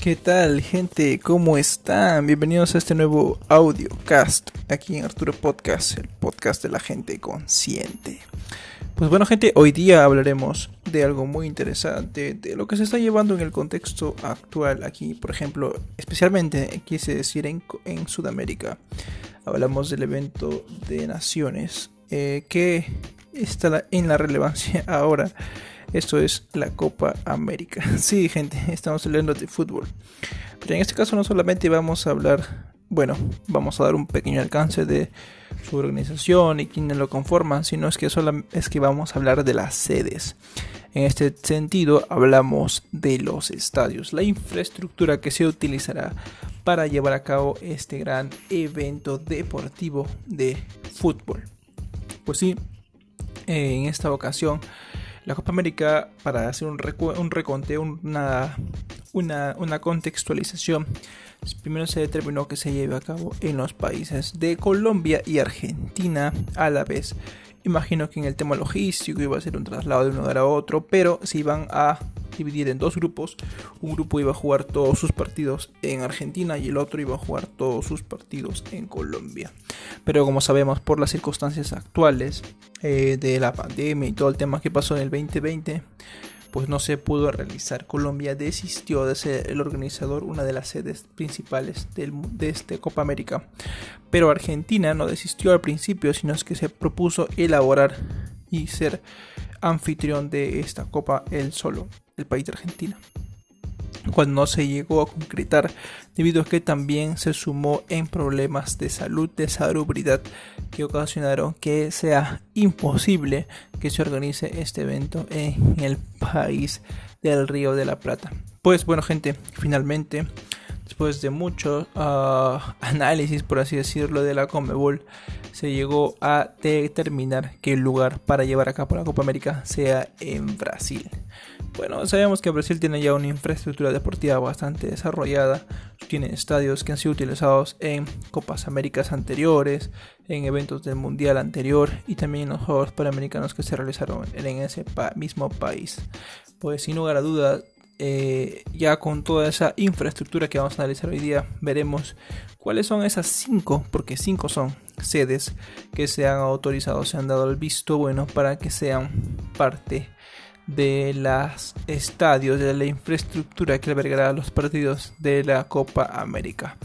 ¿Qué tal, gente? ¿Cómo están? Bienvenidos a este nuevo audiocast aquí en Arturo Podcast, el podcast de la gente consciente. Pues bueno, gente, hoy día hablaremos de algo muy interesante, de lo que se está llevando en el contexto actual aquí, por ejemplo, especialmente quise decir en, en Sudamérica. Hablamos del evento de naciones eh, que está en la relevancia ahora esto es la Copa América. Sí, gente, estamos hablando de fútbol. Pero en este caso no solamente vamos a hablar, bueno, vamos a dar un pequeño alcance de su organización y quienes lo conforman, sino es que solo es que vamos a hablar de las sedes. En este sentido, hablamos de los estadios, la infraestructura que se utilizará para llevar a cabo este gran evento deportivo de fútbol. Pues sí, en esta ocasión la Copa América, para hacer un, un reconteo, una, una, una contextualización, primero se determinó que se lleve a cabo en los países de Colombia y Argentina a la vez. Imagino que en el tema logístico iba a ser un traslado de un lugar a otro, pero se iban a dividir en dos grupos. Un grupo iba a jugar todos sus partidos en Argentina y el otro iba a jugar todos sus partidos en Colombia. Pero como sabemos por las circunstancias actuales eh, de la pandemia y todo el tema que pasó en el 2020, pues no se pudo realizar. Colombia desistió de ser el organizador, una de las sedes principales de este Copa América. Pero Argentina no desistió al principio, sino que se propuso elaborar y ser anfitrión de esta Copa él solo, el país de Argentina cuando no se llegó a concretar debido a que también se sumó en problemas de salud, de salubridad que ocasionaron que sea imposible que se organice este evento en el país del Río de la Plata. Pues bueno gente, finalmente después de mucho ah, análisis, por así decirlo, de la Comebol, se llegó a determinar que el lugar para llevar a cabo la Copa América sea en Brasil. Bueno, sabemos que Brasil tiene ya una infraestructura deportiva bastante desarrollada, tiene estadios que han sido utilizados en Copas Américas anteriores, en eventos del Mundial anterior y también en los Juegos Panamericanos que se realizaron en ese mismo país. Pues sin lugar a dudas, eh, ya con toda esa infraestructura que vamos a analizar hoy día, veremos cuáles son esas cinco, porque cinco son sedes que se han autorizado, se han dado el visto bueno para que sean parte de los estadios, de la infraestructura que albergará los partidos de la Copa América.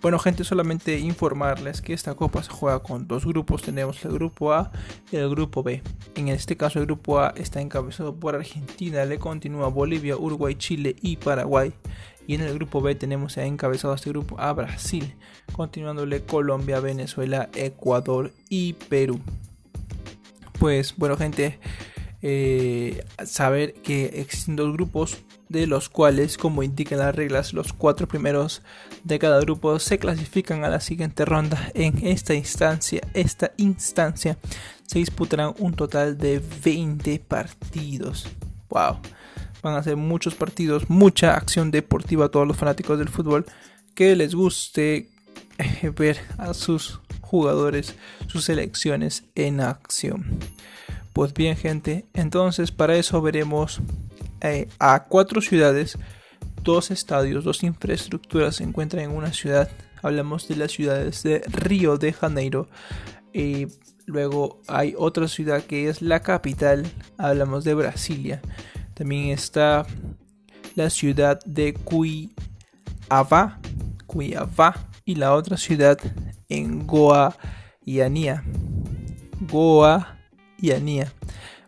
Bueno, gente, solamente informarles que esta copa se juega con dos grupos. Tenemos el grupo A y el grupo B. En este caso, el grupo A está encabezado por Argentina, le continúa Bolivia, Uruguay, Chile y Paraguay. Y en el grupo B tenemos encabezado este grupo a Brasil, continuándole Colombia, Venezuela, Ecuador y Perú. Pues bueno, gente, eh, saber que existen dos grupos de los cuales, como indican las reglas, los cuatro primeros de cada grupo se clasifican a la siguiente ronda. En esta instancia, esta instancia se disputarán un total de 20 partidos. Wow, van a ser muchos partidos, mucha acción deportiva a todos los fanáticos del fútbol que les guste eh, ver a sus jugadores, sus selecciones en acción. Pues bien gente, entonces para eso veremos eh, a cuatro ciudades, dos estadios, dos infraestructuras se encuentran en una ciudad. Hablamos de las ciudades de Río de Janeiro. Y luego hay otra ciudad que es la capital. Hablamos de Brasilia. También está la ciudad de Cuiabá. Cuiabá. Y la otra ciudad en Goa y Anía. Goa y Anía.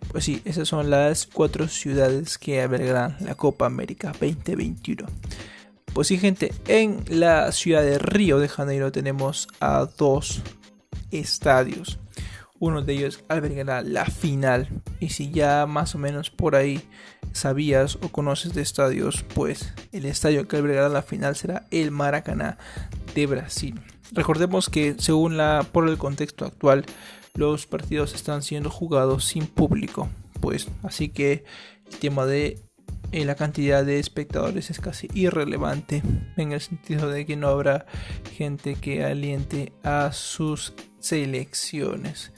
Pues sí, esas son las cuatro ciudades que albergarán la Copa América 2021. Pues sí, gente, en la ciudad de Río de Janeiro tenemos a dos estadios. Uno de ellos albergará la final. Y si ya más o menos por ahí sabías o conoces de estadios, pues el estadio que albergará la final será el Maracaná de Brasil. Recordemos que según la por el contexto actual, los partidos están siendo jugados sin público. Pues así que el tema de eh, la cantidad de espectadores es casi irrelevante en el sentido de que no habrá gente que aliente a sus selecciones.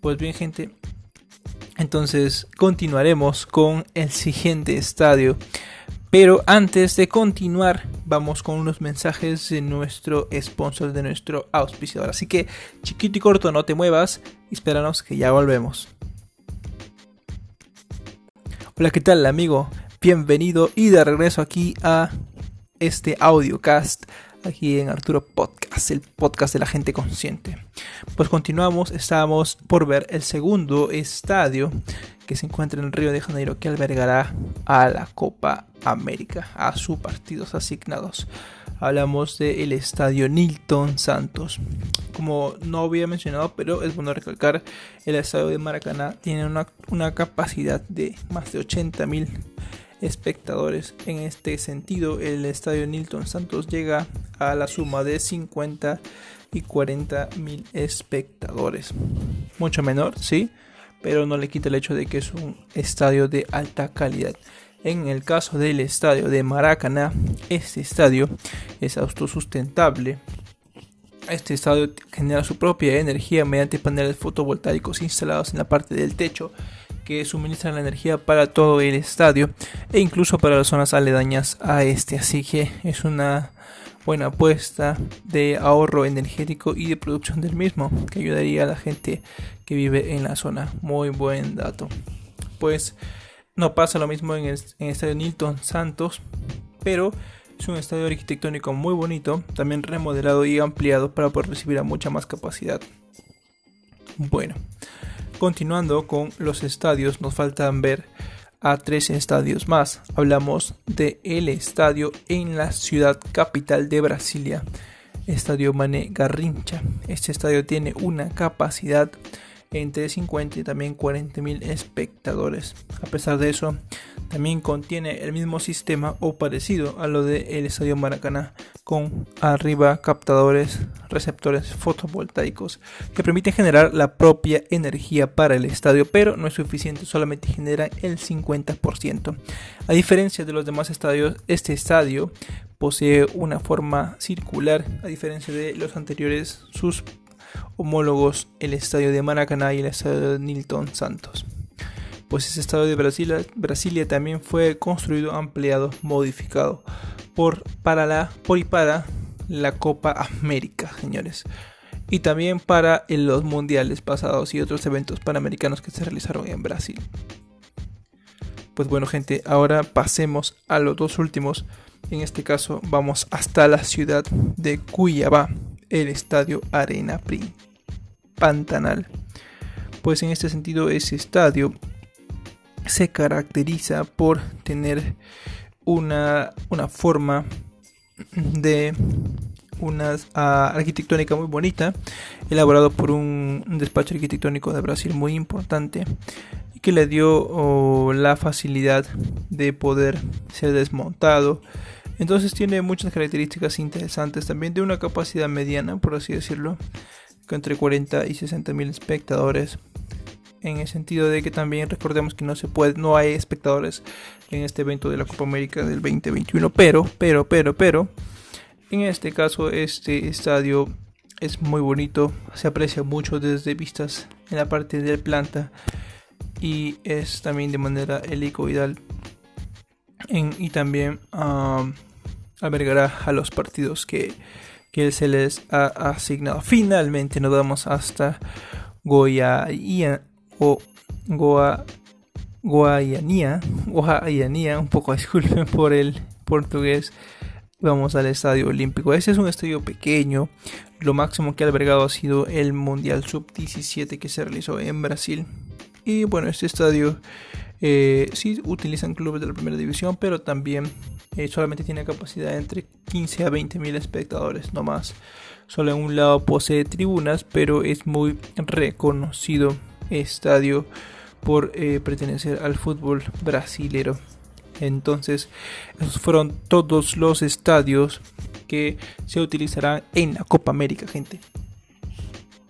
Pues bien gente, entonces continuaremos con el siguiente estadio. Pero antes de continuar vamos con unos mensajes de nuestro sponsor, de nuestro auspiciador. Así que, chiquito y corto, no te muevas. Espéranos que ya volvemos. Hola, ¿qué tal, amigo? Bienvenido y de regreso aquí a este audiocast aquí en Arturo Podcast, el podcast de la gente consciente. Pues continuamos, estábamos por ver el segundo estadio que se encuentra en el Río de Janeiro que albergará a la Copa América, a sus partidos asignados. Hablamos del estadio Nilton Santos. Como no había mencionado, pero es bueno recalcar, el estadio de Maracaná tiene una, una capacidad de más de 80 mil espectadores. En este sentido, el estadio Nilton Santos llega a la suma de 50 y 40 mil espectadores. Mucho menor, sí, pero no le quita el hecho de que es un estadio de alta calidad. En el caso del estadio de Maracaná, este estadio es autosustentable. Este estadio genera su propia energía mediante paneles fotovoltaicos instalados en la parte del techo que suministran la energía para todo el estadio e incluso para las zonas aledañas a este. Así que es una buena apuesta de ahorro energético y de producción del mismo que ayudaría a la gente que vive en la zona. Muy buen dato. Pues no pasa lo mismo en el, estadio Nilton Santos, pero es un estadio arquitectónico muy bonito, también remodelado y ampliado para poder recibir a mucha más capacidad. Bueno, Continuando con los estadios, nos faltan ver a tres estadios más. Hablamos de el estadio en la ciudad capital de Brasilia, Estadio Mané Garrincha. Este estadio tiene una capacidad entre 50 y también 40 mil espectadores. A pesar de eso, también contiene el mismo sistema o parecido a lo del el Estadio Maracaná, con arriba captadores, receptores fotovoltaicos que permiten generar la propia energía para el estadio, pero no es suficiente, solamente genera el 50%. A diferencia de los demás estadios, este estadio posee una forma circular, a diferencia de los anteriores, sus homólogos el estadio de Maracaná y el estadio de Nilton Santos. Pues ese estadio de Brasilia, Brasilia también fue construido, ampliado, modificado por, para la, por y para la Copa América, señores. Y también para los mundiales pasados y otros eventos panamericanos que se realizaron en Brasil. Pues bueno, gente, ahora pasemos a los dos últimos. En este caso, vamos hasta la ciudad de Cuyabá, el estadio Arena Pri Pantanal. Pues en este sentido ese estadio se caracteriza por tener una, una forma de una ah, arquitectónica muy bonita, elaborado por un, despacho arquitectónico de Brasil muy importante y que le dio oh, la facilidad de poder ser desmontado entonces tiene muchas características interesantes, también de una capacidad mediana, por así decirlo, entre 40 y 60 mil espectadores. En el sentido de que también recordemos que no se puede, no hay espectadores en este evento de la Copa América del 2021, pero, pero, pero, pero, en este caso este estadio es muy bonito, se aprecia mucho desde vistas en la parte de planta y es también de manera helicoidal y también albergará a los partidos que, se les ha asignado. Finalmente nos vamos hasta Goya o Goa, Guayanía, un poco disculpen por el portugués. Vamos al estadio olímpico. Este es un estadio pequeño. Lo máximo que ha albergado ha sido el Mundial Sub-17 que se realizó en Brasil. Y bueno, este estadio eh, sí utilizan clubes de la primera división, pero también eh, solamente tiene capacidad entre 15 a 20 mil espectadores, no más. Solo en un lado posee tribunas, pero es muy reconocido estadio por eh, pertenecer al fútbol brasilero. Entonces, esos fueron todos los estadios que se utilizarán en la Copa América, gente.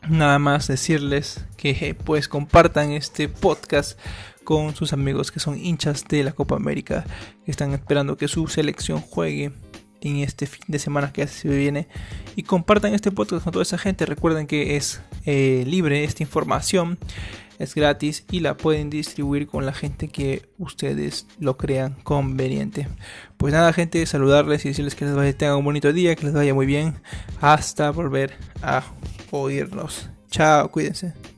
Nada más decirles que pues compartan este podcast con sus amigos que son hinchas de la Copa América, que están esperando que su selección juegue en este fin de semana que se viene y compartan este podcast con toda esa gente. Recuerden que es eh, libre esta información. Es gratis y la pueden distribuir con la gente que ustedes lo crean conveniente. Pues nada, gente, saludarles y decirles que les vaya, tengan un bonito día, que les vaya muy bien. Hasta volver a oírnos. Chao, cuídense.